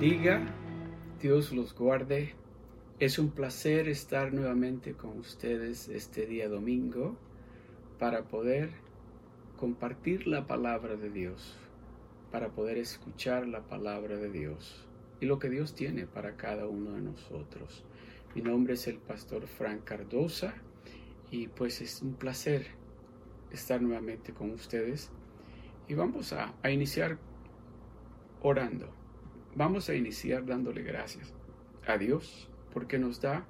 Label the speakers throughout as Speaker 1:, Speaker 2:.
Speaker 1: Bendiga, Dios los guarde. Es un placer estar nuevamente con ustedes este día domingo para poder compartir la palabra de Dios, para poder escuchar la palabra de Dios y lo que Dios tiene para cada uno de nosotros. Mi nombre es el pastor Frank Cardosa y pues es un placer estar nuevamente con ustedes y vamos a, a iniciar orando. Vamos a iniciar dándole gracias a Dios porque nos da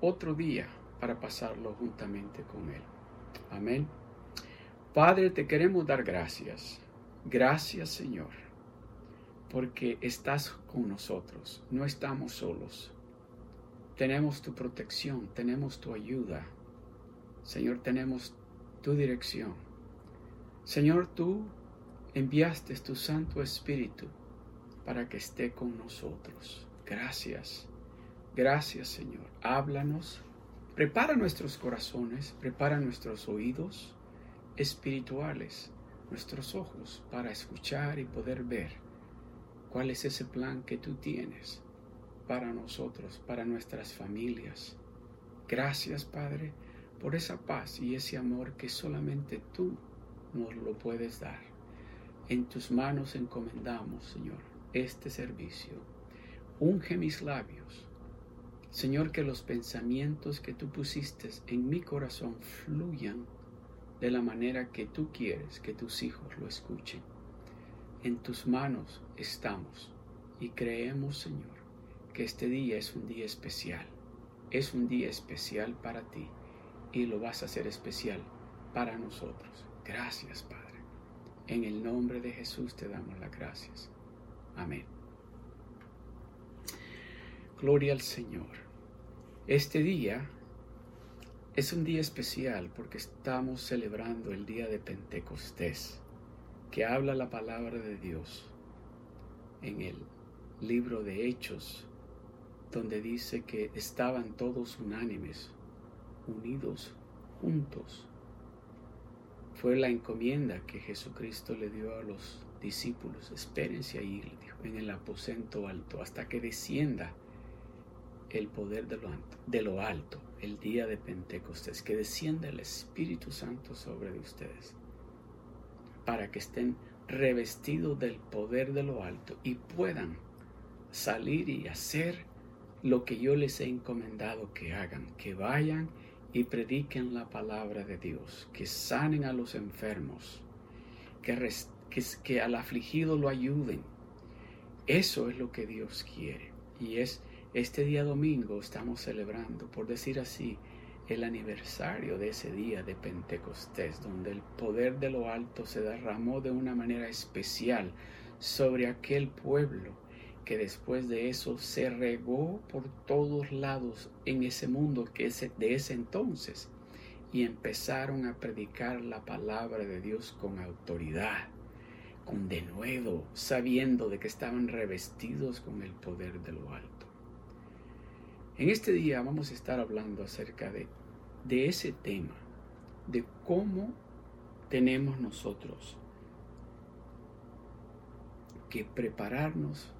Speaker 1: otro día para pasarlo juntamente con Él. Amén. Padre, te queremos dar gracias. Gracias Señor, porque estás con nosotros. No estamos solos. Tenemos tu protección, tenemos tu ayuda. Señor, tenemos tu dirección. Señor, tú enviaste tu Santo Espíritu para que esté con nosotros. Gracias. Gracias Señor. Háblanos. Prepara nuestros corazones, prepara nuestros oídos espirituales, nuestros ojos para escuchar y poder ver cuál es ese plan que tú tienes para nosotros, para nuestras familias. Gracias Padre por esa paz y ese amor que solamente tú nos lo puedes dar. En tus manos encomendamos, Señor, este servicio. Unge mis labios. Señor, que los pensamientos que tú pusiste en mi corazón fluyan de la manera que tú quieres que tus hijos lo escuchen. En tus manos estamos y creemos, Señor, que este día es un día especial. Es un día especial para ti y lo vas a hacer especial para nosotros. Gracias, Padre. En el nombre de Jesús te damos las gracias. Amén. Gloria al Señor. Este día es un día especial porque estamos celebrando el día de Pentecostés, que habla la palabra de Dios en el libro de Hechos, donde dice que estaban todos unánimes, unidos, juntos, fue la encomienda que Jesucristo le dio a los discípulos. Espérense ahí, en el aposento alto, hasta que descienda el poder de lo, alto, de lo alto, el día de Pentecostés, que descienda el Espíritu Santo sobre ustedes, para que estén revestidos del poder de lo alto y puedan salir y hacer lo que yo les he encomendado que hagan, que vayan y prediquen la palabra de Dios, que sanen a los enfermos, que, que, al afligido lo ayuden. Eso es lo que Dios quiere. Y es este día domingo estamos celebrando, por decir así, el aniversario de ese día de Pentecostés, donde el poder de lo alto se derramó de una manera especial sobre aquel pueblo que después de eso se regó por todos lados en ese mundo que es de ese entonces y empezaron a predicar la palabra de Dios con autoridad, con denuedo, sabiendo de que estaban revestidos con el poder de lo alto. En este día vamos a estar hablando acerca de, de ese tema, de cómo tenemos nosotros que prepararnos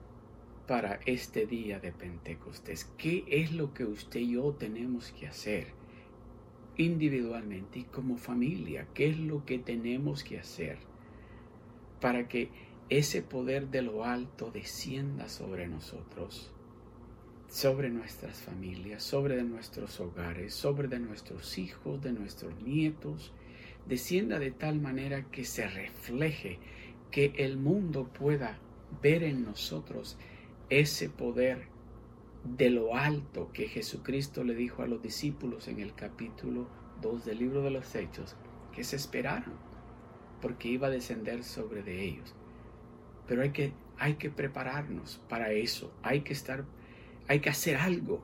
Speaker 1: para este día de Pentecostés? ¿Qué es lo que usted y yo tenemos que hacer individualmente y como familia? ¿Qué es lo que tenemos que hacer para que ese poder de lo alto descienda sobre nosotros? sobre nuestras familias, sobre nuestros hogares, sobre de nuestros hijos, de nuestros nietos, descienda de tal manera que se refleje, que el mundo pueda ver en nosotros ese poder de lo alto que Jesucristo le dijo a los discípulos en el capítulo 2 del libro de los Hechos, que se esperaron, porque iba a descender sobre de ellos. Pero hay que, hay que prepararnos para eso, hay que estar, hay que hacer algo.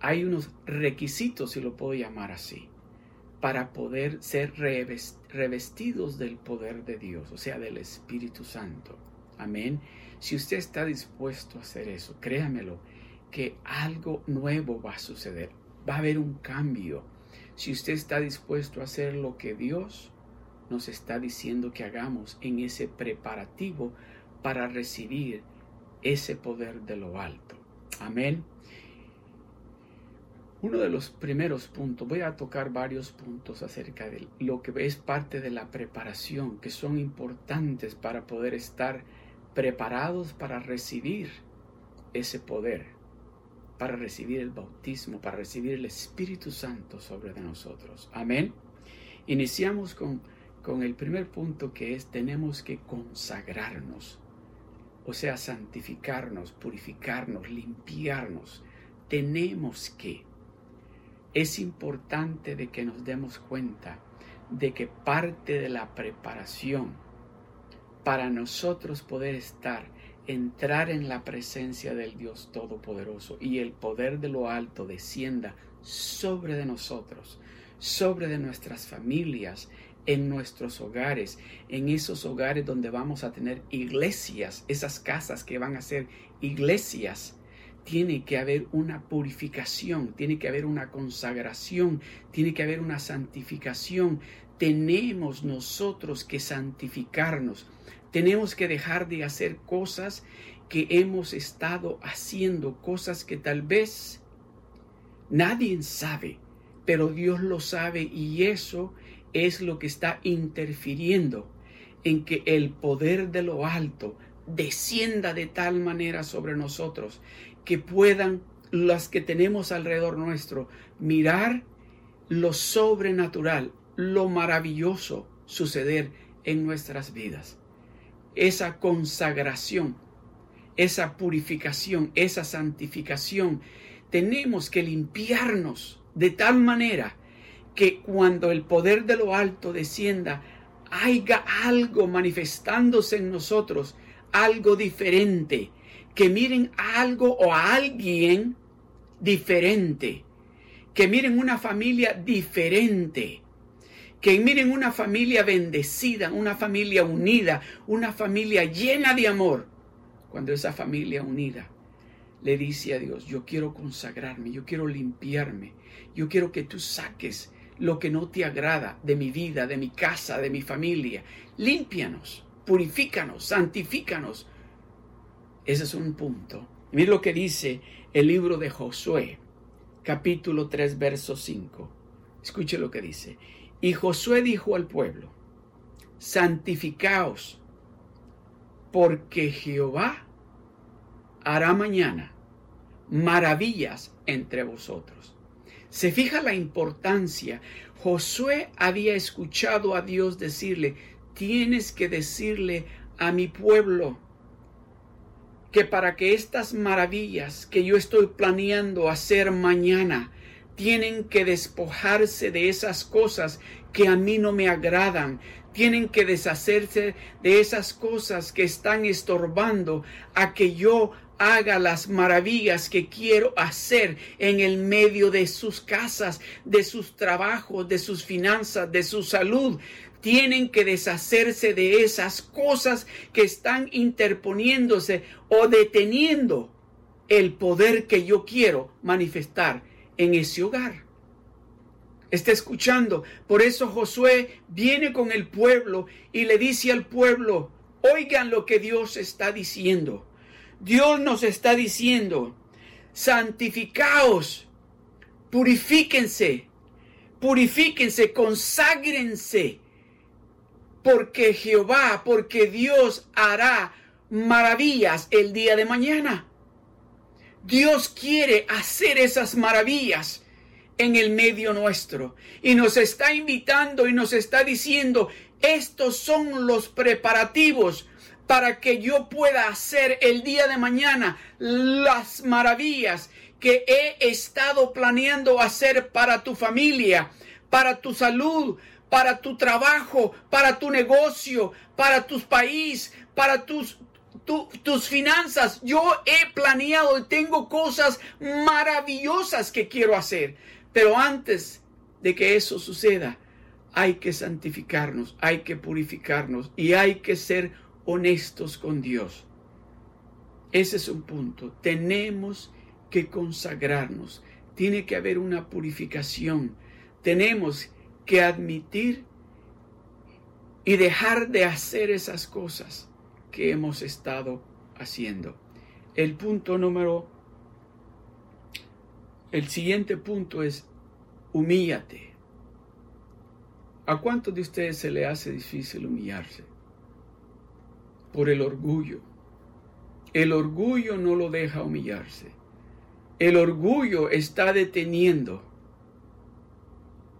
Speaker 1: Hay unos requisitos, si lo puedo llamar así, para poder ser revestidos del poder de Dios, o sea, del Espíritu Santo. Amén. Si usted está dispuesto a hacer eso, créamelo, que algo nuevo va a suceder. Va a haber un cambio. Si usted está dispuesto a hacer lo que Dios nos está diciendo que hagamos en ese preparativo para recibir ese poder de lo alto. Amén. Uno de los primeros puntos, voy a tocar varios puntos acerca de lo que es parte de la preparación, que son importantes para poder estar preparados para recibir ese poder, para recibir el bautismo, para recibir el Espíritu Santo sobre de nosotros. Amén. Iniciamos con, con el primer punto que es tenemos que consagrarnos, o sea, santificarnos, purificarnos, limpiarnos. Tenemos que es importante de que nos demos cuenta de que parte de la preparación para nosotros poder estar, entrar en la presencia del Dios Todopoderoso y el poder de lo alto descienda sobre de nosotros, sobre de nuestras familias, en nuestros hogares, en esos hogares donde vamos a tener iglesias, esas casas que van a ser iglesias tiene que haber una purificación, tiene que haber una consagración, tiene que haber una santificación. Tenemos nosotros que santificarnos. Tenemos que dejar de hacer cosas que hemos estado haciendo, cosas que tal vez nadie sabe, pero Dios lo sabe y eso es lo que está interfiriendo en que el poder de lo alto descienda de tal manera sobre nosotros que puedan las que tenemos alrededor nuestro mirar lo sobrenatural, lo maravilloso suceder en nuestras vidas. Esa consagración, esa purificación, esa santificación, tenemos que limpiarnos de tal manera que cuando el poder de lo alto descienda, haya algo manifestándose en nosotros, algo diferente, que miren algo o a alguien diferente, que miren una familia diferente, que miren una familia bendecida, una familia unida, una familia llena de amor. Cuando esa familia unida le dice a Dios, yo quiero consagrarme, yo quiero limpiarme, yo quiero que tú saques lo que no te agrada de mi vida, de mi casa, de mi familia. Límpianos, purifícanos, santifícanos, ese es un punto. Mira lo que dice el libro de Josué, capítulo 3, verso 5. Escuche lo que dice. Y Josué dijo al pueblo, santificaos, porque Jehová hará mañana maravillas entre vosotros. Se fija la importancia. Josué había escuchado a Dios decirle, tienes que decirle a mi pueblo, que para que estas maravillas que yo estoy planeando hacer mañana, tienen que despojarse de esas cosas que a mí no me agradan, tienen que deshacerse de esas cosas que están estorbando a que yo haga las maravillas que quiero hacer en el medio de sus casas, de sus trabajos, de sus finanzas, de su salud, tienen que deshacerse de esas cosas que están interponiéndose o deteniendo el poder que yo quiero manifestar en ese hogar. Está escuchando. Por eso Josué viene con el pueblo y le dice al pueblo, oigan lo que Dios está diciendo. Dios nos está diciendo, santificaos, purifíquense, purifíquense, conságrense porque Jehová, porque Dios hará maravillas el día de mañana. Dios quiere hacer esas maravillas en el medio nuestro y nos está invitando y nos está diciendo, estos son los preparativos para que yo pueda hacer el día de mañana las maravillas que he estado planeando hacer para tu familia, para tu salud, para tu trabajo, para tu negocio, para tu país, para tus, tus finanzas. Yo he planeado y tengo cosas maravillosas que quiero hacer. Pero antes de que eso suceda, hay que santificarnos, hay que purificarnos y hay que ser honestos con Dios. Ese es un punto. Tenemos que consagrarnos. Tiene que haber una purificación. Tenemos que admitir y dejar de hacer esas cosas que hemos estado haciendo. el punto número, el siguiente punto es humíllate. ¿A cuántos de ustedes se le hace difícil humillarse? Por el orgullo. El orgullo no lo deja humillarse. El orgullo está deteniendo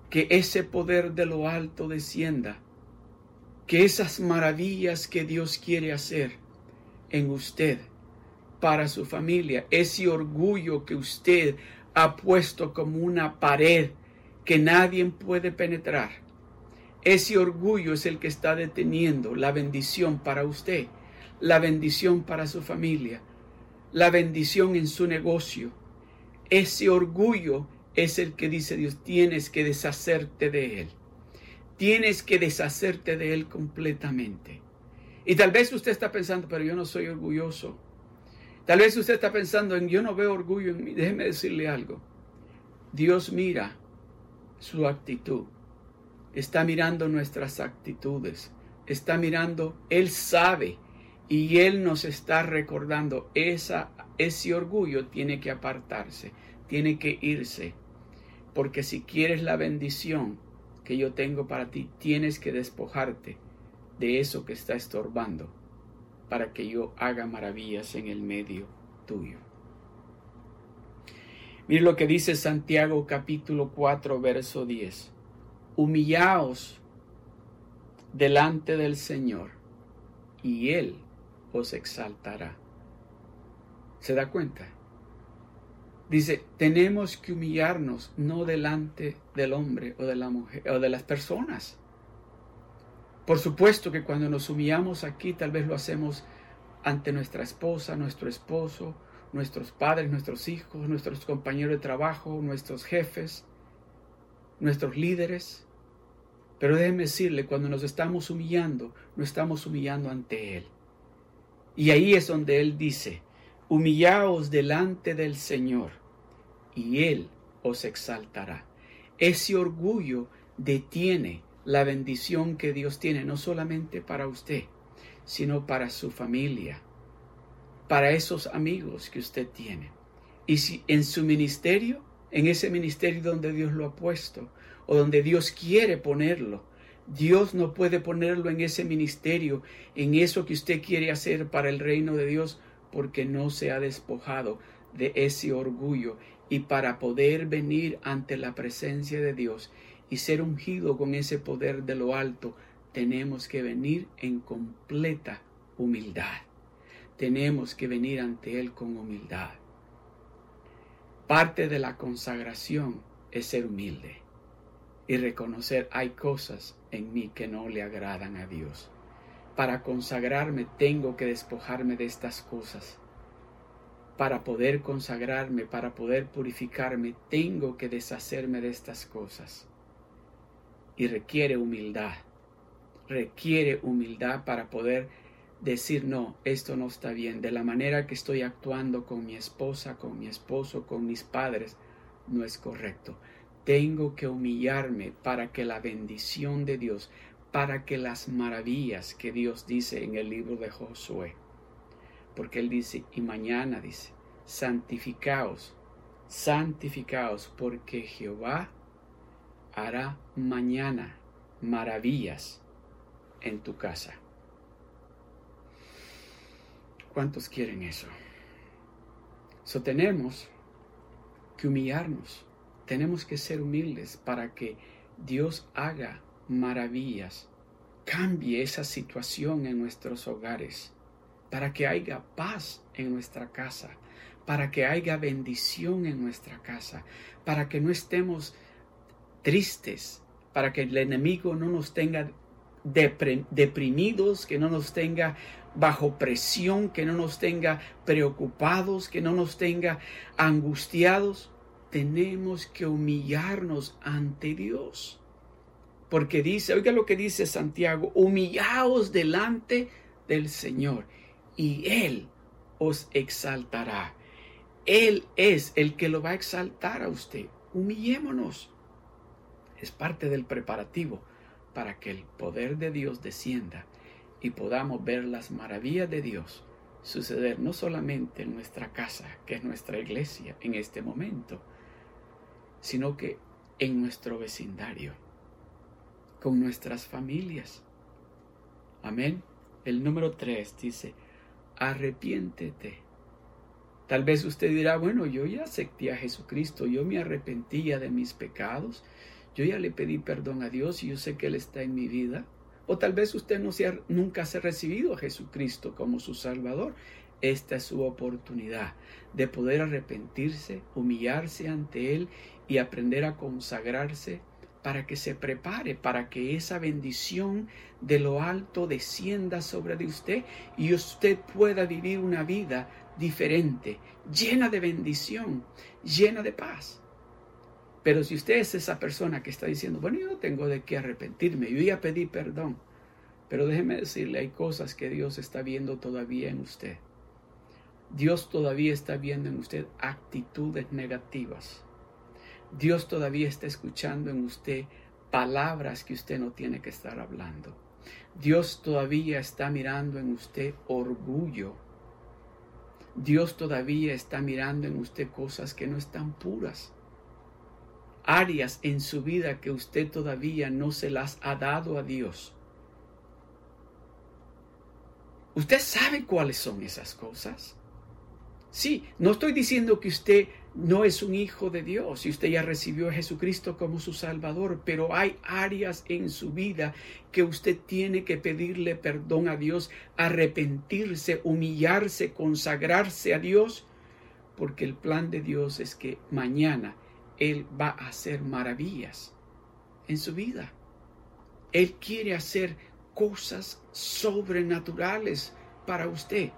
Speaker 1: que ese poder de lo alto descienda, que esas maravillas que Dios quiere hacer en usted, para su familia, ese orgullo que usted ha puesto como una pared que nadie puede penetrar. Ese orgullo es el que está deteniendo la bendición para usted, la bendición para su familia, la bendición en su negocio. Ese orgullo es el que dice Dios, tienes que deshacerte de él. Tienes que deshacerte de él completamente. Y tal vez usted está pensando, pero yo no soy orgulloso. Tal vez usted está pensando en, yo no veo orgullo en mí. Déjeme decirle algo. Dios mira su actitud. Está mirando nuestras actitudes. Está mirando, Él sabe y Él nos está recordando, esa, ese orgullo tiene que apartarse, tiene que irse. Porque si quieres la bendición que yo tengo para ti, tienes que despojarte de eso que está estorbando para que yo haga maravillas en el medio tuyo. Mire lo que dice Santiago capítulo 4, verso 10. Humillaos delante del Señor y Él os exaltará. ¿Se da cuenta? Dice, tenemos que humillarnos no delante del hombre o de la mujer o de las personas. Por supuesto que cuando nos humillamos aquí tal vez lo hacemos ante nuestra esposa, nuestro esposo, nuestros padres, nuestros hijos, nuestros compañeros de trabajo, nuestros jefes, nuestros líderes. Pero déjeme decirle, cuando nos estamos humillando, no estamos humillando ante Él. Y ahí es donde Él dice, humillaos delante del Señor y Él os exaltará. Ese orgullo detiene la bendición que Dios tiene, no solamente para usted, sino para su familia, para esos amigos que usted tiene. Y si en su ministerio, en ese ministerio donde Dios lo ha puesto o donde Dios quiere ponerlo, Dios no puede ponerlo en ese ministerio, en eso que usted quiere hacer para el reino de Dios, porque no se ha despojado de ese orgullo y para poder venir ante la presencia de Dios y ser ungido con ese poder de lo alto, tenemos que venir en completa humildad. Tenemos que venir ante Él con humildad. Parte de la consagración es ser humilde y reconocer hay cosas en mí que no le agradan a Dios. Para consagrarme tengo que despojarme de estas cosas. Para poder consagrarme, para poder purificarme, tengo que deshacerme de estas cosas. Y requiere humildad. Requiere humildad para poder decir, no, esto no está bien, de la manera que estoy actuando con mi esposa, con mi esposo, con mis padres, no es correcto. Tengo que humillarme para que la bendición de Dios, para que las maravillas que Dios dice en el libro de Josué, porque Él dice, y mañana dice, santificaos, santificaos, porque Jehová hará mañana maravillas en tu casa. ¿Cuántos quieren eso? So tenemos que humillarnos, tenemos que ser humildes para que Dios haga maravillas, cambie esa situación en nuestros hogares, para que haya paz en nuestra casa, para que haya bendición en nuestra casa, para que no estemos tristes, para que el enemigo no nos tenga deprimidos, que no nos tenga bajo presión, que no nos tenga preocupados, que no nos tenga angustiados. Tenemos que humillarnos ante Dios. Porque dice, oiga lo que dice Santiago, humillaos delante del Señor y Él os exaltará. Él es el que lo va a exaltar a usted. Humillémonos. Es parte del preparativo para que el poder de Dios descienda y podamos ver las maravillas de Dios suceder no solamente en nuestra casa, que es nuestra iglesia en este momento, sino que en nuestro vecindario, con nuestras familias. Amén. El número tres dice, arrepiéntete. Tal vez usted dirá, bueno, yo ya acepté a Jesucristo, yo me arrepentía de mis pecados, yo ya le pedí perdón a Dios y yo sé que Él está en mi vida. O tal vez usted no se nunca se ha recibido a Jesucristo como su Salvador. Esta es su oportunidad de poder arrepentirse, humillarse ante Él y aprender a consagrarse para que se prepare, para que esa bendición de lo alto descienda sobre de usted y usted pueda vivir una vida diferente, llena de bendición, llena de paz. Pero si usted es esa persona que está diciendo, bueno, yo tengo de qué arrepentirme, yo ya pedí perdón, pero déjeme decirle, hay cosas que Dios está viendo todavía en usted. Dios todavía está viendo en usted actitudes negativas. Dios todavía está escuchando en usted palabras que usted no tiene que estar hablando. Dios todavía está mirando en usted orgullo. Dios todavía está mirando en usted cosas que no están puras áreas en su vida que usted todavía no se las ha dado a Dios. ¿Usted sabe cuáles son esas cosas? Sí, no estoy diciendo que usted no es un hijo de Dios y usted ya recibió a Jesucristo como su Salvador, pero hay áreas en su vida que usted tiene que pedirle perdón a Dios, arrepentirse, humillarse, consagrarse a Dios, porque el plan de Dios es que mañana él va a hacer maravillas en su vida. Él quiere hacer cosas sobrenaturales para usted.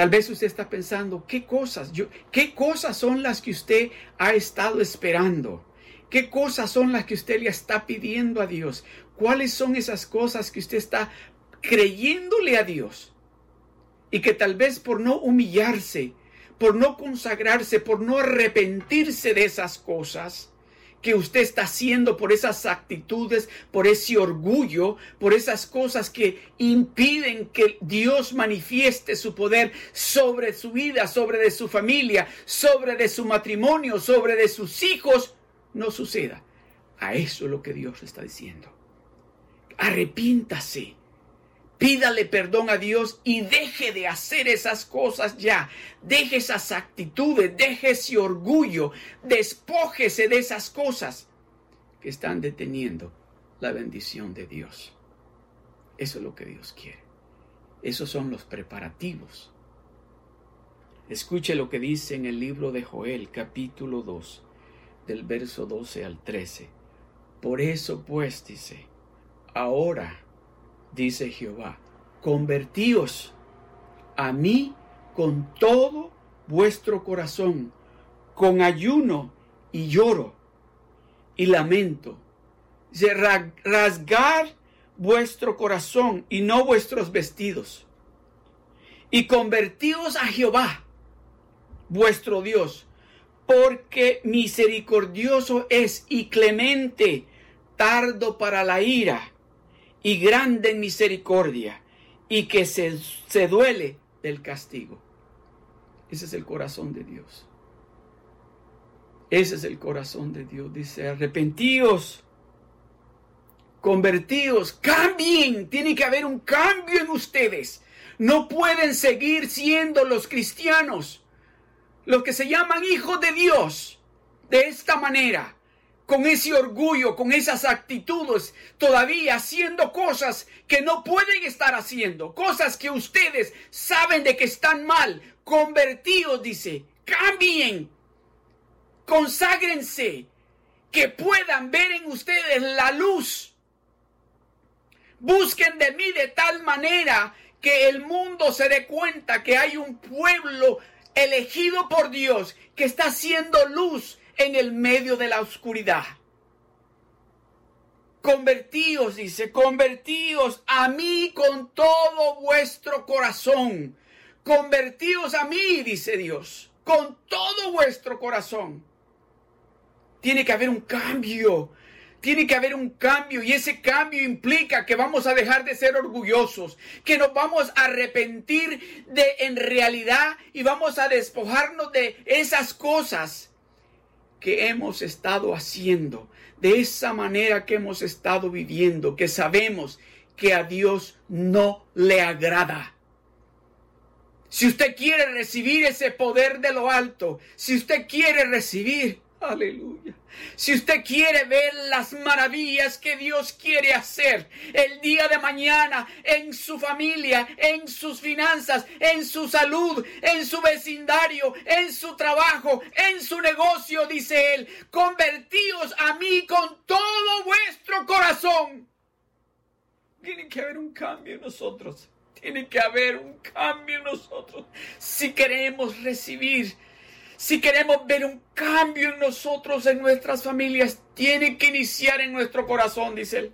Speaker 1: Tal vez usted está pensando, ¿qué cosas? Yo, ¿Qué cosas son las que usted ha estado esperando? ¿Qué cosas son las que usted le está pidiendo a Dios? ¿Cuáles son esas cosas que usted está creyéndole a Dios? Y que tal vez por no humillarse, por no consagrarse, por no arrepentirse de esas cosas que usted está haciendo, por esas actitudes, por ese orgullo, por esas cosas que impiden que Dios manifieste su poder sobre su vida, sobre de su familia, sobre de su matrimonio, sobre de sus hijos, no suceda. A eso es lo que Dios está diciendo. Arrepiéntase Pídale perdón a Dios y deje de hacer esas cosas ya. Deje esas actitudes, deje ese orgullo, despójese de esas cosas que están deteniendo la bendición de Dios. Eso es lo que Dios quiere. Esos son los preparativos. Escuche lo que dice en el libro de Joel, capítulo 2, del verso 12 al 13. Por eso pues dice, ahora dice Jehová, convertíos a mí con todo vuestro corazón, con ayuno y lloro y lamento. rasgar vuestro corazón y no vuestros vestidos. Y convertíos a Jehová, vuestro Dios, porque misericordioso es y clemente, tardo para la ira y grande en misericordia y que se, se duele del castigo. Ese es el corazón de Dios. Ese es el corazón de Dios. Dice, arrepentíos, convertíos, cambien. Tiene que haber un cambio en ustedes. No pueden seguir siendo los cristianos, los que se llaman hijos de Dios, de esta manera con ese orgullo, con esas actitudes, todavía haciendo cosas que no pueden estar haciendo, cosas que ustedes saben de que están mal. Convertidos, dice, cambien, conságrense, que puedan ver en ustedes la luz. Busquen de mí de tal manera que el mundo se dé cuenta que hay un pueblo elegido por Dios que está haciendo luz en el medio de la oscuridad. Convertíos, dice, convertíos a mí con todo vuestro corazón. Convertíos a mí, dice Dios, con todo vuestro corazón. Tiene que haber un cambio. Tiene que haber un cambio y ese cambio implica que vamos a dejar de ser orgullosos, que nos vamos a arrepentir de en realidad y vamos a despojarnos de esas cosas que hemos estado haciendo, de esa manera que hemos estado viviendo, que sabemos que a Dios no le agrada. Si usted quiere recibir ese poder de lo alto, si usted quiere recibir, aleluya, si usted quiere ver las maravillas que Dios quiere hacer el día de mañana en su familia, en sus finanzas, en su salud, en su vecindario, en su trabajo, en su negocio, dice él, convertíos a mí con todo vuestro corazón. Tiene que haber un cambio en nosotros. Tiene que haber un cambio en nosotros. Si queremos recibir, si queremos ver un cambio en nosotros, en nuestras familias, tiene que iniciar en nuestro corazón, dice él.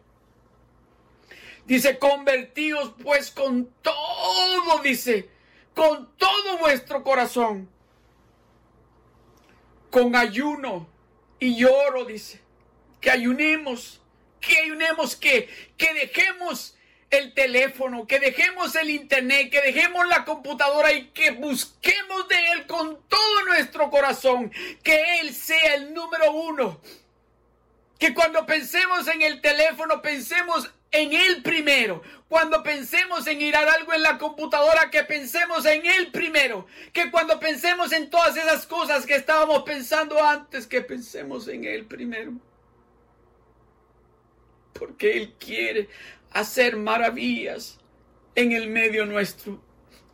Speaker 1: Dice, convertíos pues con todo, dice, con todo vuestro corazón. Con ayuno y lloro, dice. Que ayunemos, que ayunemos, que, que dejemos el teléfono, que dejemos el internet, que dejemos la computadora y que busquemos de Él con todo nuestro corazón, que Él sea el número uno. Que cuando pensemos en el teléfono, pensemos en Él primero. Cuando pensemos en ir a algo en la computadora, que pensemos en Él primero. Que cuando pensemos en todas esas cosas que estábamos pensando antes, que pensemos en Él primero. Porque Él quiere hacer maravillas en el medio nuestro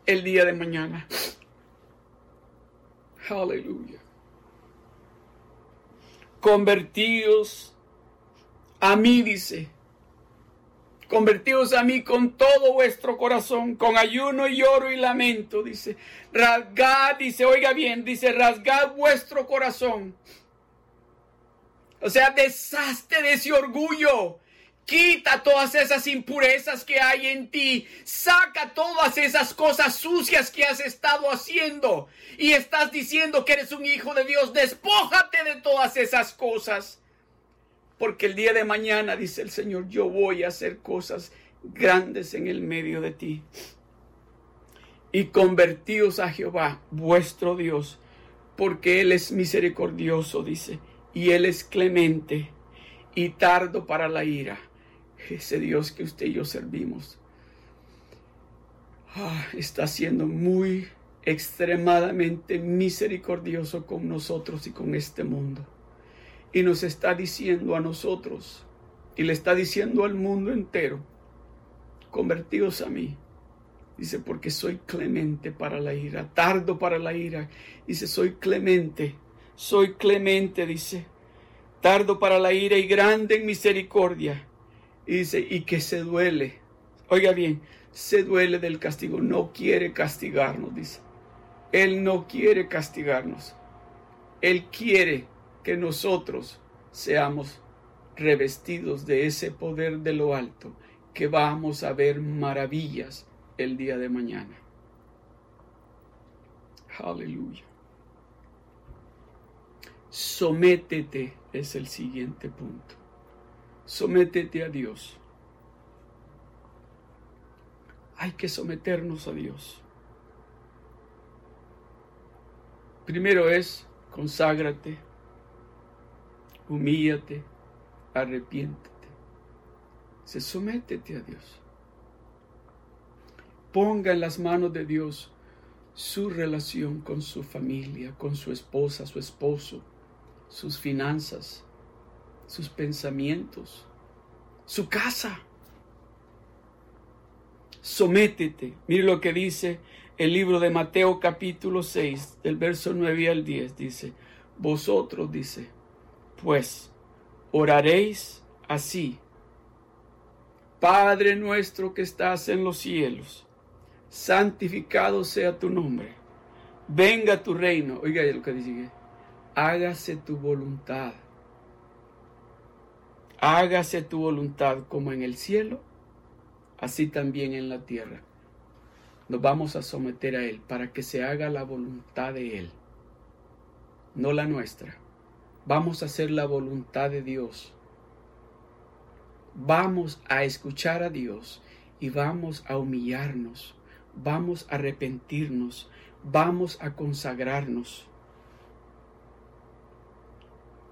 Speaker 1: el día de mañana. Aleluya. Convertíos a mí, dice. Convertíos a mí con todo vuestro corazón, con ayuno y lloro y lamento, dice. Rasgad, dice, oiga bien, dice, rasgad vuestro corazón. O sea, deshazte de ese orgullo Quita todas esas impurezas que hay en ti. Saca todas esas cosas sucias que has estado haciendo. Y estás diciendo que eres un hijo de Dios. Despójate de todas esas cosas. Porque el día de mañana, dice el Señor, yo voy a hacer cosas grandes en el medio de ti. Y convertíos a Jehová, vuestro Dios, porque Él es misericordioso, dice, y Él es clemente y tardo para la ira ese Dios que usted y yo servimos ah, está siendo muy extremadamente misericordioso con nosotros y con este mundo. Y nos está diciendo a nosotros y le está diciendo al mundo entero, convertidos a mí. Dice, porque soy clemente para la ira, tardo para la ira. Dice, soy clemente, soy clemente, dice, tardo para la ira y grande en misericordia y dice, y que se duele. Oiga bien, se duele del castigo. No quiere castigarnos, dice. Él no quiere castigarnos. Él quiere que nosotros seamos revestidos de ese poder de lo alto, que vamos a ver maravillas el día de mañana. Aleluya. Sométete es el siguiente punto. Sométete a Dios. Hay que someternos a Dios. Primero es conságrate, humíllate, arrepiéntete. Se sométete a Dios. Ponga en las manos de Dios su relación con su familia, con su esposa, su esposo, sus finanzas, sus pensamientos, su casa. Sométete. Mire lo que dice el libro de Mateo capítulo 6, del verso 9 al 10. Dice, vosotros, dice, pues oraréis así. Padre nuestro que estás en los cielos, santificado sea tu nombre. Venga tu reino. Oiga lo que dice. Hágase tu voluntad hágase tu voluntad como en el cielo, así también en la tierra. Nos vamos a someter a Él para que se haga la voluntad de Él, no la nuestra. Vamos a hacer la voluntad de Dios. vamos a escuchar a Dios y vamos a humillarnos, vamos a arrepentirnos, vamos a consagrarnos.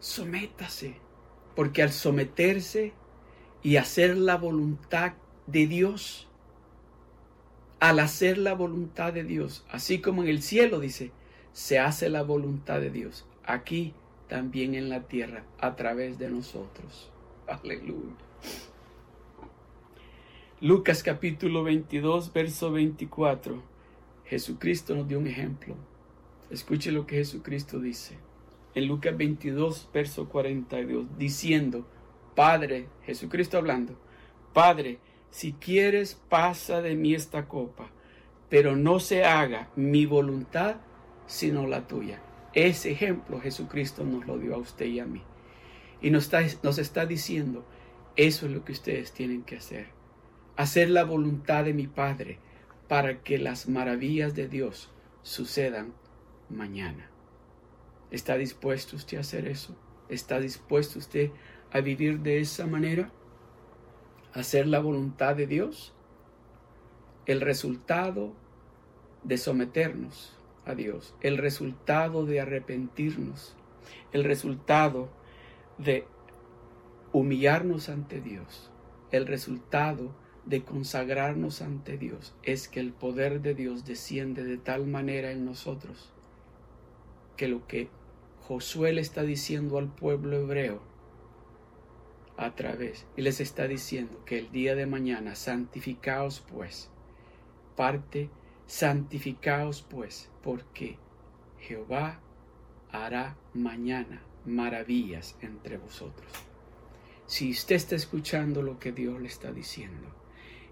Speaker 1: Sométase, porque al someterse y hacer la voluntad de Dios, al hacer la voluntad de Dios, así como en el cielo dice, se hace la voluntad de Dios, aquí también en la tierra, a través de nosotros. Aleluya. Lucas capítulo 22, verso 24. Jesucristo nos dio un ejemplo. Escuche lo que Jesucristo dice. En Lucas 22, verso 42, diciendo, Padre, Jesucristo hablando, Padre, si quieres pasa de mí esta copa, pero no se haga mi voluntad sino la tuya. Ese ejemplo Jesucristo nos lo dio a usted y a mí. Y nos está, nos está diciendo, eso es lo que ustedes tienen que hacer. Hacer la voluntad de mi Padre para que las maravillas de Dios sucedan mañana. ¿Está dispuesto usted a hacer eso? ¿Está dispuesto usted a vivir de esa manera? ¿Hacer la voluntad de Dios? El resultado de someternos a Dios, el resultado de arrepentirnos, el resultado de humillarnos ante Dios, el resultado de consagrarnos ante Dios es que el poder de Dios desciende de tal manera en nosotros que lo que Josué le está diciendo al pueblo hebreo a través y les está diciendo que el día de mañana santificaos pues parte santificaos pues porque Jehová hará mañana maravillas entre vosotros. Si usted está escuchando lo que Dios le está diciendo,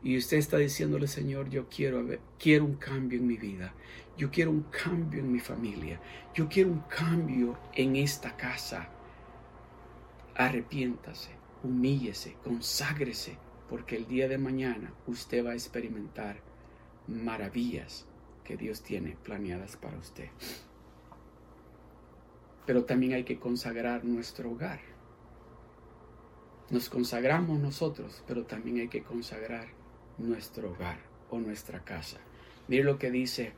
Speaker 1: y usted está diciéndole, Señor, yo quiero, quiero un cambio en mi vida, yo quiero un cambio en mi familia, yo quiero un cambio en esta casa, arrepiéntase, humíllese, conságrese, porque el día de mañana usted va a experimentar maravillas que Dios tiene planeadas para usted. Pero también hay que consagrar nuestro hogar. Nos consagramos nosotros, pero también hay que consagrar nuestro hogar o nuestra casa. Mire lo que dice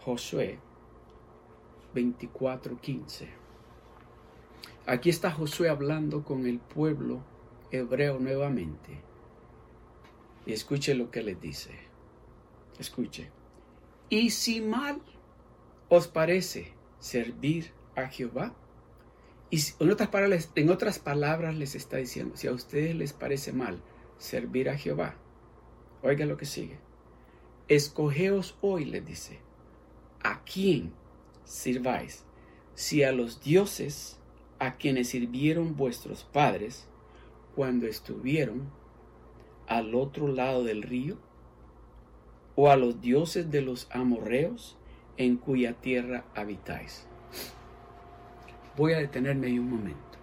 Speaker 1: Josué 24:15. Aquí está Josué hablando con el pueblo hebreo nuevamente. Y escuche lo que les dice. Escuche. Y si mal os parece servir a Jehová, y en otras, palabras, en otras palabras les está diciendo, si a ustedes les parece mal servir a Jehová, Oiga lo que sigue. Escogeos hoy, le dice, a quién sirváis, si a los dioses a quienes sirvieron vuestros padres cuando estuvieron al otro lado del río, o a los dioses de los amorreos en cuya tierra habitáis. Voy a detenerme ahí un momento.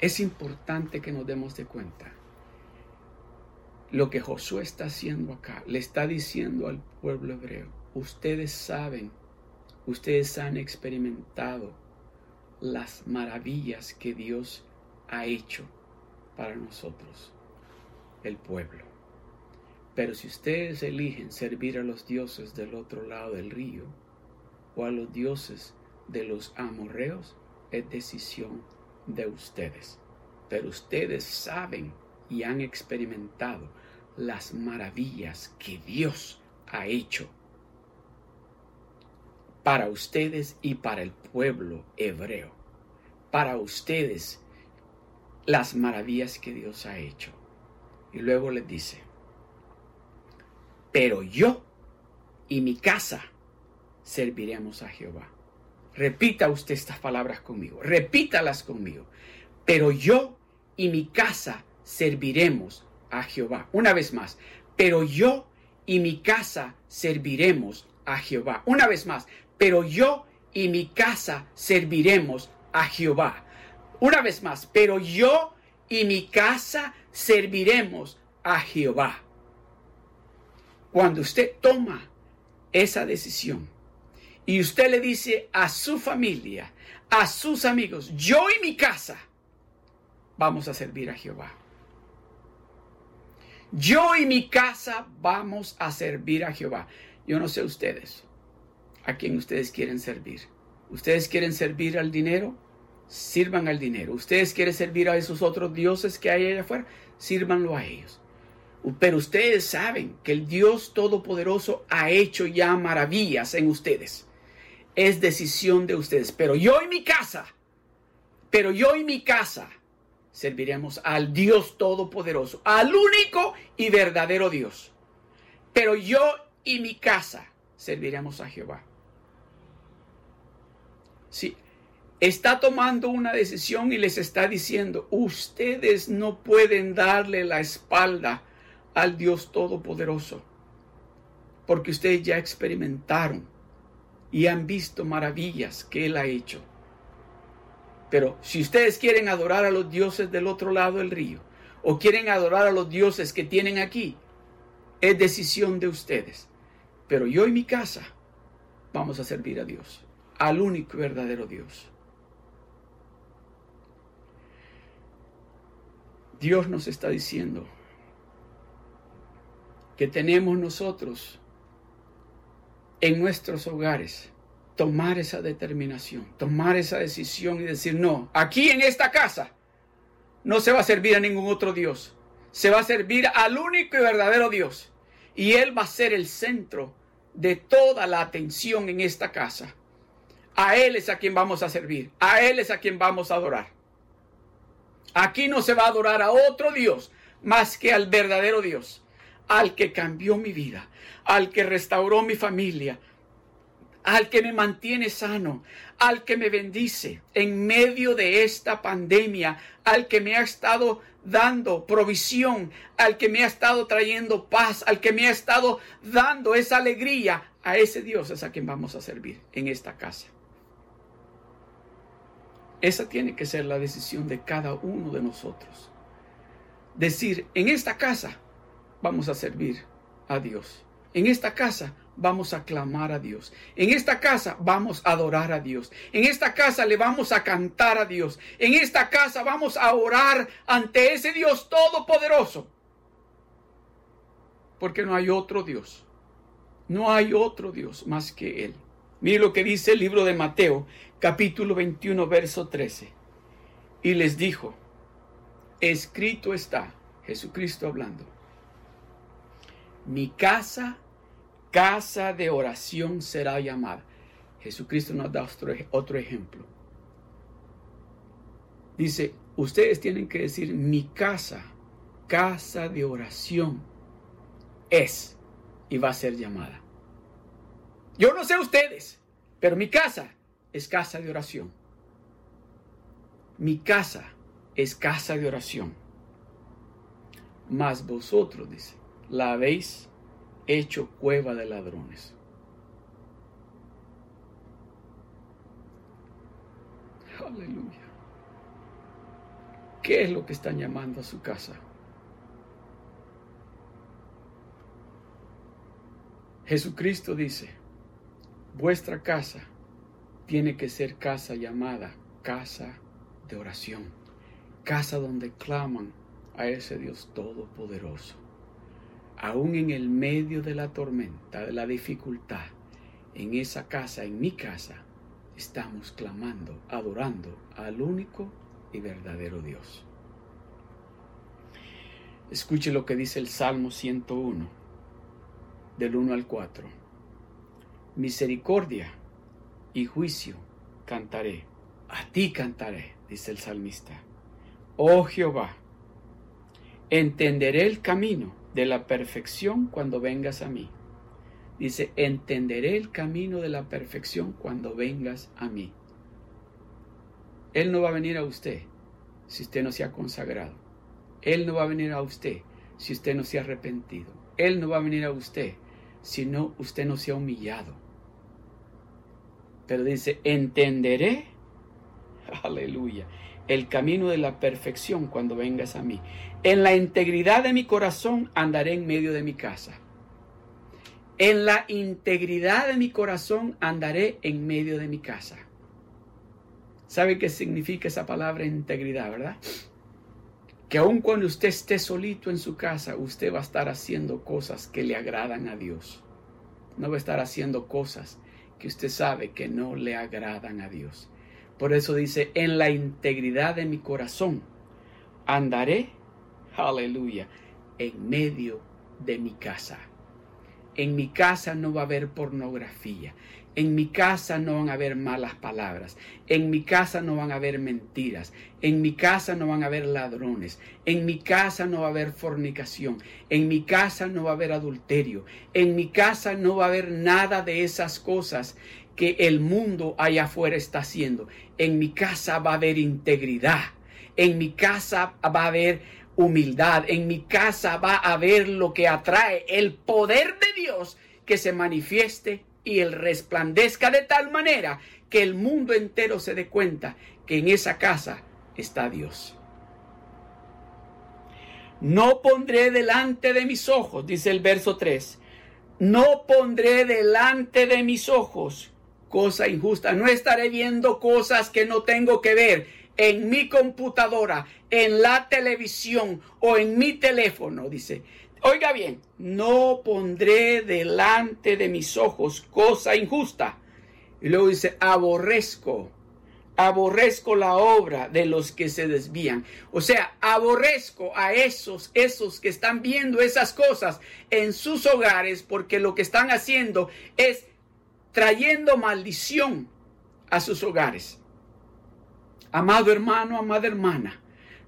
Speaker 1: Es importante que nos demos de cuenta lo que Josué está haciendo acá, le está diciendo al pueblo hebreo, ustedes saben, ustedes han experimentado las maravillas que Dios ha hecho para nosotros, el pueblo. Pero si ustedes eligen servir a los dioses del otro lado del río o a los dioses de los amorreos, es decisión de ustedes. Pero ustedes saben y han experimentado las maravillas que Dios ha hecho para ustedes y para el pueblo hebreo. Para ustedes las maravillas que Dios ha hecho. Y luego les dice, pero yo y mi casa serviremos a Jehová. Repita usted estas palabras conmigo, repítalas conmigo. Pero yo y mi casa serviremos a Jehová. Una vez más, pero yo y mi casa serviremos a Jehová. Una vez más, pero yo y mi casa serviremos a Jehová. Una vez más, pero yo y mi casa serviremos a Jehová. Cuando usted toma esa decisión y usted le dice a su familia, a sus amigos, yo y mi casa vamos a servir a Jehová Yo y mi casa vamos a servir a Jehová. Yo no sé ustedes, a quién ustedes quieren servir. ¿Ustedes quieren servir al dinero? Sirvan al dinero. ¿Ustedes quieren servir a esos otros dioses que hay allá afuera? Sírvanlo a ellos. Pero ustedes saben que el Dios Todopoderoso ha hecho ya maravillas en ustedes. Es decisión de ustedes. Pero yo y mi casa, pero yo y mi casa serviremos al Dios Todopoderoso, al único y verdadero Dios. Pero yo y mi casa serviremos a Jehová. Sí, está tomando una decisión y les está diciendo, ustedes no pueden darle la espalda al Dios Todopoderoso, porque ustedes ya experimentaron y han visto maravillas que Él ha hecho. Pero si ustedes quieren adorar a los dioses del otro lado del río, o quieren adorar a los dioses que tienen aquí, es decisión de ustedes. Pero yo y mi casa vamos a servir a Dios, al único verdadero Dios. Dios nos está diciendo que tenemos nosotros en nuestros hogares tomar esa determinación, tomar esa decisión y decir, no, aquí en esta casa no se va a servir a ningún otro Dios, se va a servir al único y verdadero Dios. Y Él va a ser el centro de toda la atención en esta casa. A Él es a quien vamos a servir, a Él es a quien vamos a adorar. Aquí no se va a adorar a otro Dios más que al verdadero Dios, al que cambió mi vida, al que restauró mi familia, al que me mantiene sano, al que me bendice en medio de esta pandemia, al que me ha estado dando provisión, al que me ha estado trayendo paz, al que me ha estado dando esa alegría, a ese Dios es a quien vamos a servir en esta casa. Esa tiene que ser la decisión de cada uno de nosotros. Decir, en esta casa vamos a servir a Dios. En esta casa vamos a clamar a Dios. En esta casa vamos a adorar a Dios. En esta casa le vamos a cantar a Dios. En esta casa vamos a orar ante ese Dios todopoderoso. Porque no hay otro Dios. No hay otro Dios más que Él. Mire lo que dice el libro de Mateo, capítulo 21, verso 13. Y les dijo, escrito está, Jesucristo hablando, mi casa casa de oración será llamada. Jesucristo nos da otro, ejemplo. Dice, ustedes tienen que decir, mi casa, casa de oración es y va a ser llamada. Yo no sé ustedes, pero mi casa es casa de oración. Mi casa es casa de oración. Mas vosotros, dice, la habéis hecho cueva de ladrones. Aleluya. ¿Qué es lo que están llamando a su casa? Jesucristo dice, vuestra casa tiene que ser casa llamada casa de oración, casa donde claman a ese Dios todopoderoso aún en el medio de la tormenta, de la dificultad, en esa casa, en mi casa, estamos clamando, adorando al único y verdadero Dios. Escuche lo que dice el Salmo 101, del 1 al 4. Misericordia y juicio cantaré, a ti cantaré, dice el salmista. Oh Jehová, entenderé el camino de la perfección cuando vengas a mí. Dice, entenderé el camino de la perfección cuando vengas a mí. Él no va a venir a usted si usted no se ha consagrado. Él no va a venir a usted si usted no se ha arrepentido. Él no va a venir a usted si no usted no se ha humillado. Pero dice, entenderé, aleluya, el camino de la perfección cuando vengas a mí. En la integridad de mi corazón andaré en medio de mi casa. En la integridad de mi corazón andaré en medio de mi casa. ¿Sabe qué significa esa palabra integridad, verdad? que aun cuando usted esté solito en su casa, usted va a estar haciendo cosas que le agradan a Dios. No va a estar haciendo cosas que usted sabe que no le agradan a Dios. Por eso dice, en la integridad de mi corazón andaré, aleluya, en medio de mi casa. En mi casa no va a haber pornografía. En mi casa no van a haber malas palabras. En mi casa no van a haber mentiras. En mi casa no van a haber ladrones. En mi casa no va a haber fornicación. En mi casa no va a haber adulterio. En mi casa no va a haber nada de esas cosas que el mundo allá afuera está haciendo. En mi casa va a haber integridad. En mi casa va a haber humildad. En mi casa va a haber lo que atrae el poder de Dios que se manifieste y el resplandezca de tal manera que el mundo entero se dé cuenta que en esa casa está Dios. No pondré delante de mis ojos, dice el verso 3, no pondré delante de mis ojos cosa injusta, no estaré viendo cosas que no tengo que ver en mi computadora, en la televisión o en mi teléfono, dice. Oiga bien, no pondré delante de mis ojos cosa injusta. Y luego dice, aborrezco, aborrezco la obra de los que se desvían. O sea, aborrezco a esos, esos que están viendo esas cosas en sus hogares porque lo que están haciendo es trayendo maldición a sus hogares. Amado hermano, amada hermana,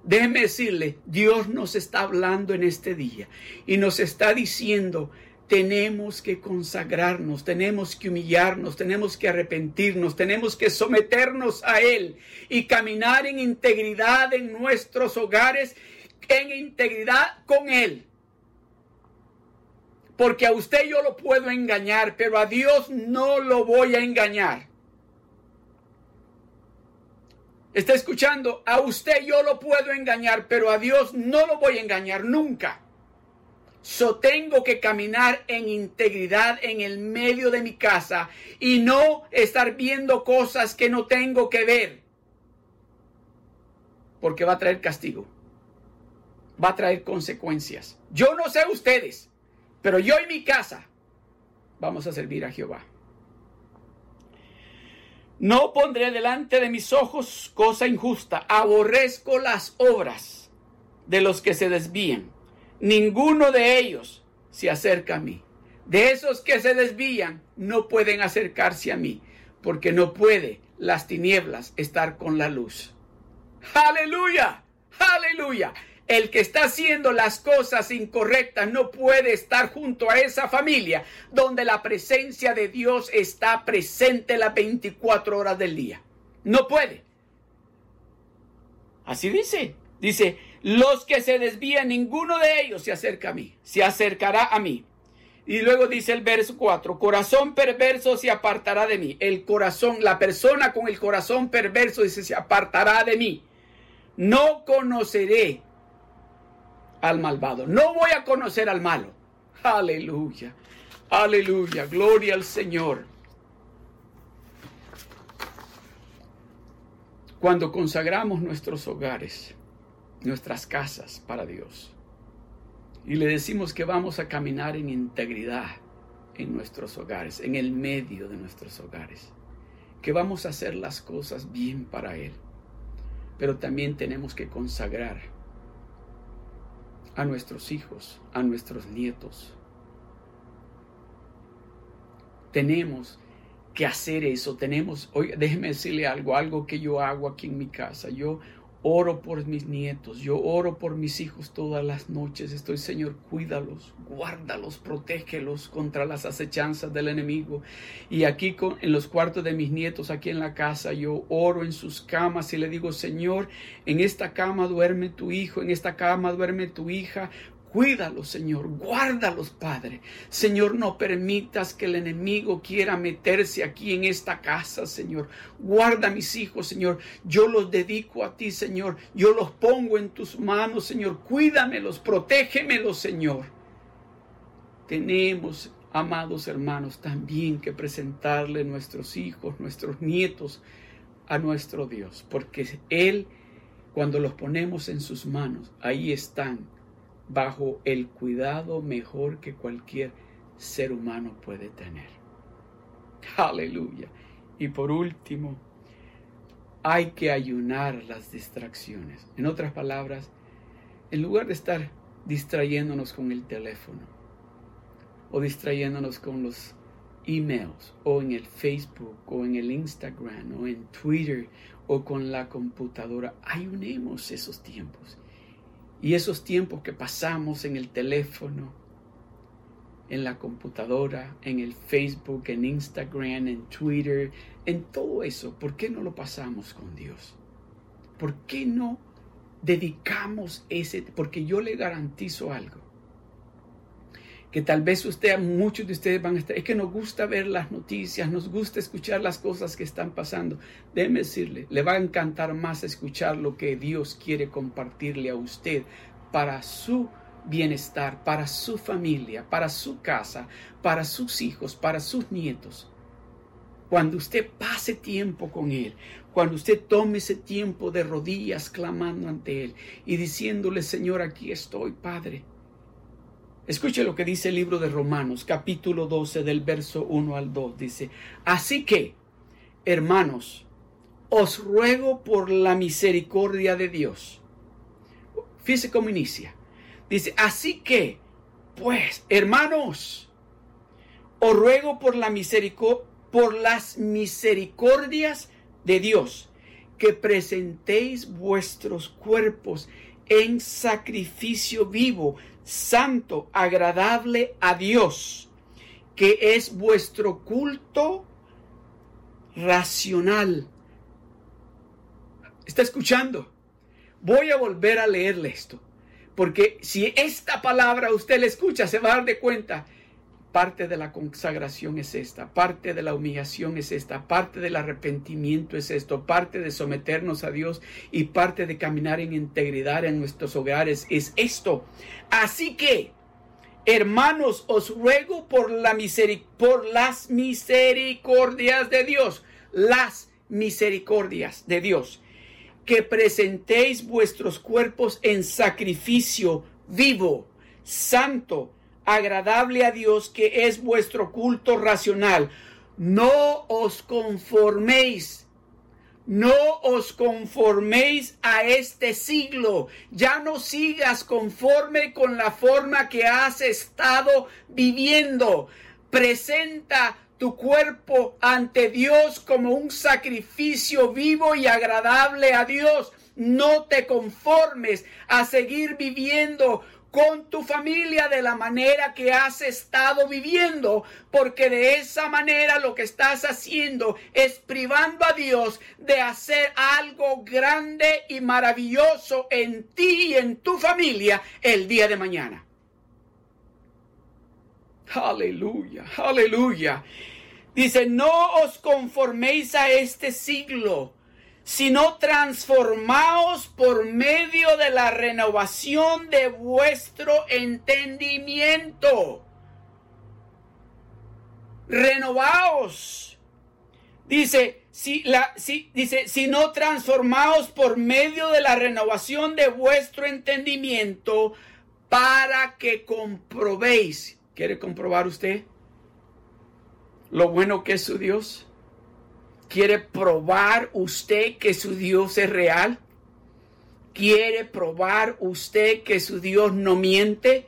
Speaker 1: Déjeme decirle, Dios nos está hablando en este día y nos está diciendo, tenemos que consagrarnos, tenemos que humillarnos, tenemos que arrepentirnos, tenemos que someternos a Él y caminar en integridad en nuestros hogares, en integridad con Él. Porque a usted yo lo puedo engañar, pero a Dios no lo voy a engañar. Está escuchando, a usted yo lo puedo engañar, pero a Dios no lo voy a engañar nunca. So tengo que caminar en integridad en el medio de mi casa y no estar viendo cosas que no tengo que ver. Porque va a traer castigo. Va a traer consecuencias. Yo no sé ustedes, pero yo en mi casa vamos a servir a Jehová. No pondré delante de mis ojos cosa injusta. Aborrezco las obras de los que se desvían. Ninguno de ellos se acerca a mí. De esos que se desvían no pueden acercarse a mí, porque no puede las tinieblas estar con la luz. Aleluya, aleluya. El que está haciendo las cosas incorrectas no puede estar junto a esa familia donde la presencia de Dios está presente las 24 horas del día. No puede. Así dice. Dice, los que se desvían, ninguno de ellos se acerca a mí, se acercará a mí. Y luego dice el verso 4, corazón perverso se apartará de mí. El corazón, la persona con el corazón perverso dice, se apartará de mí. No conoceré al malvado. No voy a conocer al malo. Aleluya. Aleluya. Gloria al Señor. Cuando consagramos nuestros hogares, nuestras casas para Dios, y le decimos que vamos a caminar en integridad en nuestros hogares, en el medio de nuestros hogares, que vamos a hacer las cosas bien para Él, pero también tenemos que consagrar a nuestros hijos, a nuestros nietos. Tenemos que hacer eso, tenemos, oye, déjeme decirle algo, algo que yo hago aquí en mi casa. Yo Oro por mis nietos, yo oro por mis hijos todas las noches. Estoy, Señor, cuídalos, guárdalos, protégelos contra las acechanzas del enemigo. Y aquí con, en los cuartos de mis nietos, aquí en la casa, yo oro en sus camas y le digo, Señor, en esta cama duerme tu hijo, en esta cama duerme tu hija. Cuídalos, Señor, guárdalos, Padre. Señor, no permitas que el enemigo quiera meterse aquí en esta casa, Señor. Guarda a mis hijos, Señor. Yo los dedico a ti, Señor. Yo los pongo en tus manos, Señor. Cuídamelos, protégemelos, Señor. Tenemos, amados hermanos, también que presentarle nuestros hijos, nuestros nietos a nuestro Dios, porque Él cuando los ponemos en sus manos, ahí están, bajo el cuidado mejor que cualquier ser humano puede tener. Aleluya. Y por último, hay que ayunar las distracciones. En otras palabras, en lugar de estar distrayéndonos con el teléfono o distrayéndonos con los emails o en el Facebook o en el Instagram o en Twitter o con la computadora, ayunemos esos tiempos. Y esos tiempos que pasamos en el teléfono, en la computadora, en el Facebook, en Instagram, en Twitter, en todo eso, ¿por qué no lo pasamos con Dios? ¿Por qué no dedicamos ese? Porque yo le garantizo algo. Que tal vez usted, muchos de ustedes van a estar, es que nos gusta ver las noticias, nos gusta escuchar las cosas que están pasando. Déjeme decirle, le va a encantar más escuchar lo que Dios quiere compartirle a usted para su bienestar, para su familia, para su casa, para sus hijos, para sus nietos. Cuando usted pase tiempo con Él, cuando usted tome ese tiempo de rodillas clamando ante Él y diciéndole, Señor, aquí estoy, Padre. Escuche lo que dice el libro de Romanos, capítulo 12, del verso 1 al 2. Dice, así que, hermanos, os ruego por la misericordia de Dios. Fíjese cómo inicia. Dice, así que, pues, hermanos, os ruego por la misericordia por las misericordias de Dios, que presentéis vuestros cuerpos en sacrificio vivo, santo, agradable a Dios, que es vuestro culto racional. ¿Está escuchando? Voy a volver a leerle esto, porque si esta palabra usted le escucha, se va a dar de cuenta Parte de la consagración es esta, parte de la humillación es esta, parte del arrepentimiento es esto, parte de someternos a Dios y parte de caminar en integridad en nuestros hogares es esto. Así que, hermanos, os ruego por, la por las misericordias de Dios, las misericordias de Dios, que presentéis vuestros cuerpos en sacrificio vivo, santo, agradable a Dios, que es vuestro culto racional. No os conforméis, no os conforméis a este siglo. Ya no sigas conforme con la forma que has estado viviendo. Presenta tu cuerpo ante Dios como un sacrificio vivo y agradable a Dios. No te conformes a seguir viviendo con tu familia de la manera que has estado viviendo, porque de esa manera lo que estás haciendo es privando a Dios de hacer algo grande y maravilloso en ti y en tu familia el día de mañana. Aleluya, aleluya. Dice, no os conforméis a este siglo sino transformaos por medio de la renovación de vuestro entendimiento. Renovaos. Dice, si, la, si, dice, si no transformaos por medio de la renovación de vuestro entendimiento para que comprobéis. ¿Quiere comprobar usted lo bueno que es su Dios? ¿Quiere probar usted que su Dios es real? ¿Quiere probar usted que su Dios no miente?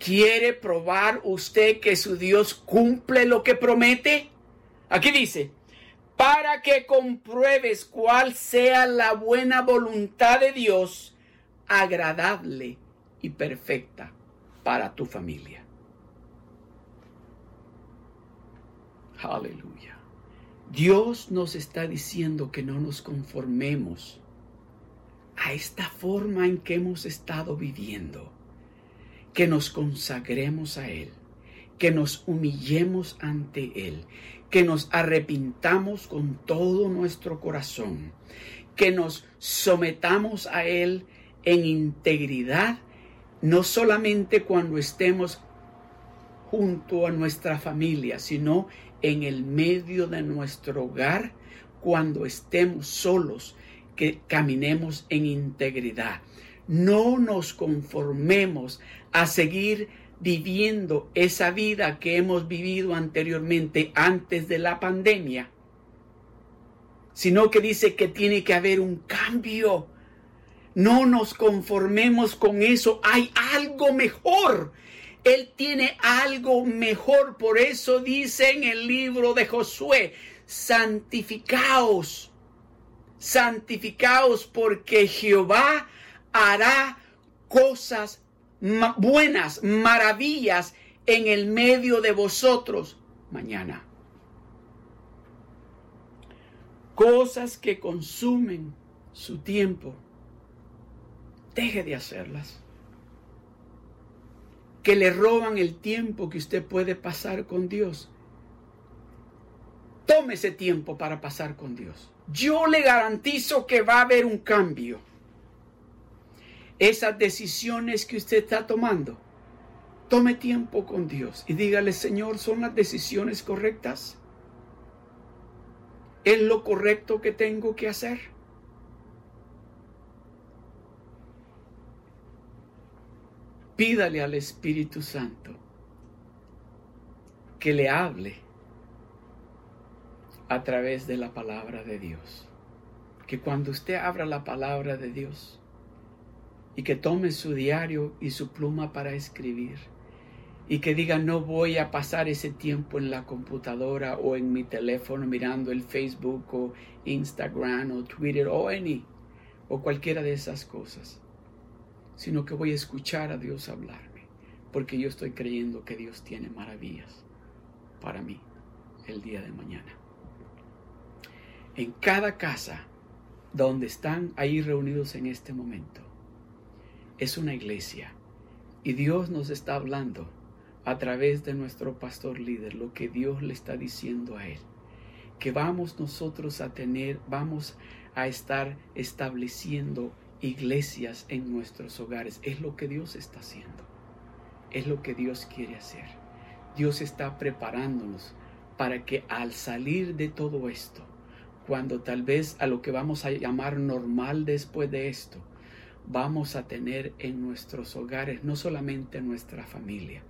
Speaker 1: ¿Quiere probar usted que su Dios cumple lo que promete? Aquí dice, para que compruebes cuál sea la buena voluntad de Dios, agradable y perfecta para tu familia. Aleluya. Dios nos está diciendo que no nos conformemos a esta forma en que hemos estado viviendo, que nos consagremos a Él, que nos humillemos ante Él, que nos arrepintamos con todo nuestro corazón, que nos sometamos a Él en integridad, no solamente cuando estemos junto a nuestra familia, sino en el medio de nuestro hogar, cuando estemos solos, que caminemos en integridad. No nos conformemos a seguir viviendo esa vida que hemos vivido anteriormente antes de la pandemia, sino que dice que tiene que haber un cambio. No nos conformemos con eso, hay algo mejor. Él tiene algo mejor, por eso dice en el libro de Josué, santificaos, santificaos porque Jehová hará cosas buenas, maravillas en el medio de vosotros mañana. Cosas que consumen su tiempo, deje de hacerlas. Que le roban el tiempo que usted puede pasar con Dios. Tome ese tiempo para pasar con Dios. Yo le garantizo que va a haber un cambio esas decisiones que usted está tomando, tome tiempo con Dios y dígale, Señor, ¿son las decisiones correctas? ¿Es lo correcto que tengo que hacer? Pídale al Espíritu Santo que le hable a través de la palabra de Dios. Que cuando usted abra la palabra de Dios, y que tome su diario y su pluma para escribir y que diga no voy a pasar ese tiempo en la computadora o en mi teléfono mirando el Facebook o Instagram o Twitter o any o cualquiera de esas cosas, sino que voy a escuchar a Dios hablarme, porque yo estoy creyendo que Dios tiene maravillas para mí el día de mañana. En cada casa donde están ahí reunidos en este momento, es una iglesia y Dios nos está hablando a través de nuestro pastor líder lo que Dios le está diciendo a él. Que vamos nosotros a tener, vamos a estar estableciendo iglesias en nuestros hogares. Es lo que Dios está haciendo. Es lo que Dios quiere hacer. Dios está preparándonos para que al salir de todo esto, cuando tal vez a lo que vamos a llamar normal después de esto, vamos a tener en nuestros hogares, no solamente nuestra familia,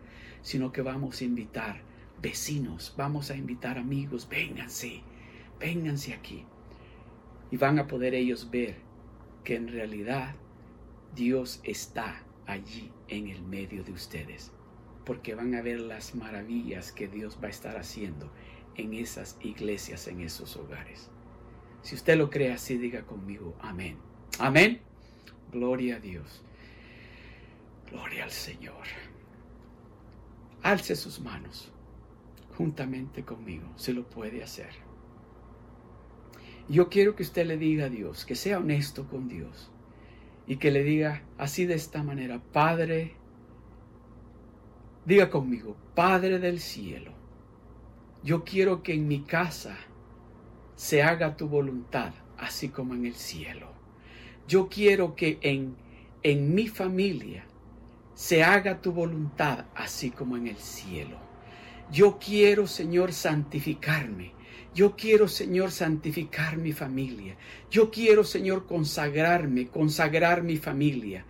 Speaker 1: sino que vamos a invitar vecinos, vamos a invitar amigos, vénganse, vénganse aquí. Y van a poder ellos ver que en realidad Dios está allí en el medio de ustedes, porque van a ver las maravillas que Dios va a estar haciendo en esas iglesias, en esos hogares. Si usted lo cree así, diga conmigo, amén. Amén. Gloria a Dios. Gloria al Señor. Alce sus manos juntamente conmigo, se lo puede hacer. Yo quiero que usted le diga a Dios, que sea honesto con Dios y que le diga así de esta manera, Padre, diga conmigo, Padre del cielo, yo quiero que en mi casa se haga tu voluntad, así como en el cielo. Yo quiero que en, en mi familia se haga tu voluntad así como en el cielo. Yo quiero, Señor, santificarme. Yo quiero, Señor, santificar mi familia. Yo quiero, Señor, consagrarme, consagrar mi familia.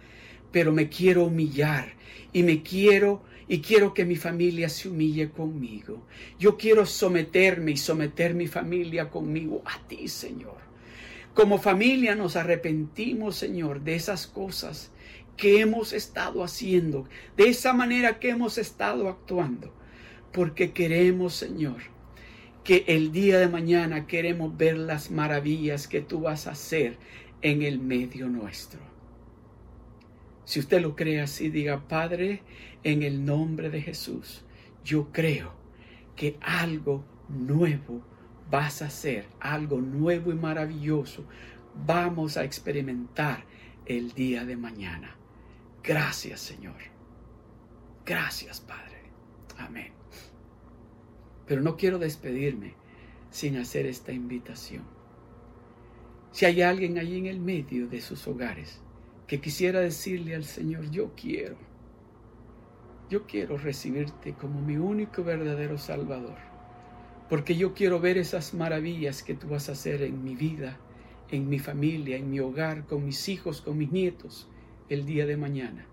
Speaker 1: Pero me quiero humillar y me quiero y quiero que mi familia se humille conmigo. Yo quiero someterme y someter mi familia conmigo a ti, Señor. Como familia nos arrepentimos, Señor, de esas cosas que hemos estado haciendo, de esa manera que hemos estado actuando, porque queremos, Señor, que el día de mañana queremos ver las maravillas que tú vas a hacer en el medio nuestro. Si usted lo cree así, diga, Padre, en el nombre de Jesús, yo creo que algo nuevo vas a hacer algo nuevo y maravilloso. Vamos a experimentar el día de mañana. Gracias Señor. Gracias Padre. Amén. Pero no quiero despedirme sin hacer esta invitación. Si hay alguien allí en el medio de sus hogares que quisiera decirle al Señor, yo quiero, yo quiero recibirte como mi único verdadero Salvador porque yo quiero ver esas maravillas que tú vas a hacer en mi vida, en mi familia, en mi hogar, con mis hijos, con mis nietos, el día de mañana.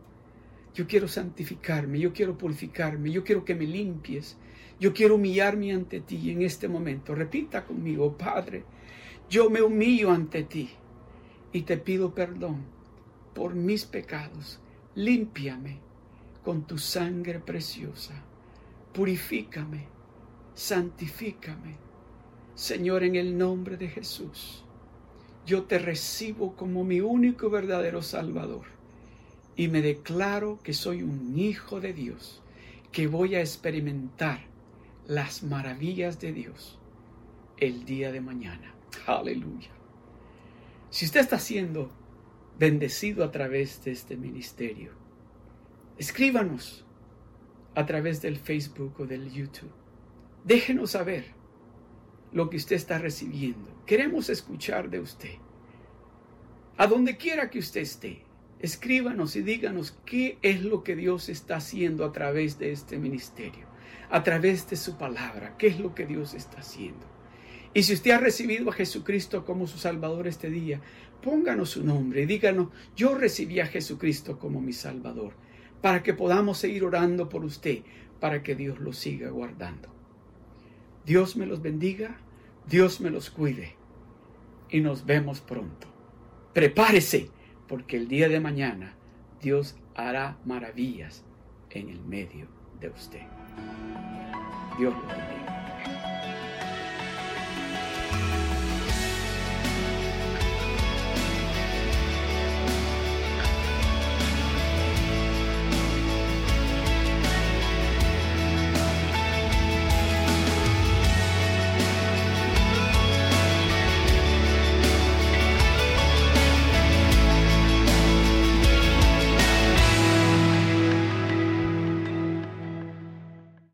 Speaker 1: Yo quiero santificarme, yo quiero purificarme, yo quiero que me limpies, yo quiero humillarme ante ti en este momento. Repita conmigo, Padre, yo me humillo ante ti y te pido perdón por mis pecados. Límpiame con tu sangre preciosa. Purifícame, santifícame. Señor, en el nombre de Jesús, yo te recibo como mi único verdadero Salvador y me declaro que soy un hijo de Dios, que voy a experimentar las maravillas de Dios el día de mañana. Aleluya. Si usted está siendo bendecido a través de este ministerio, escríbanos a través del Facebook o del YouTube. Déjenos saber lo que usted está recibiendo. Queremos escuchar de usted. A donde quiera que usted esté, escríbanos y díganos qué es lo que Dios está haciendo a través de este ministerio, a través de su palabra, qué es lo que Dios está haciendo. Y si usted ha recibido a Jesucristo como su Salvador este día, pónganos su nombre y díganos, yo recibí a Jesucristo como mi Salvador, para que podamos seguir orando por usted, para que Dios lo siga guardando. Dios me los bendiga, Dios me los cuide y nos vemos pronto. Prepárese, porque el día de mañana Dios hará maravillas en el medio de usted. Dios bendiga.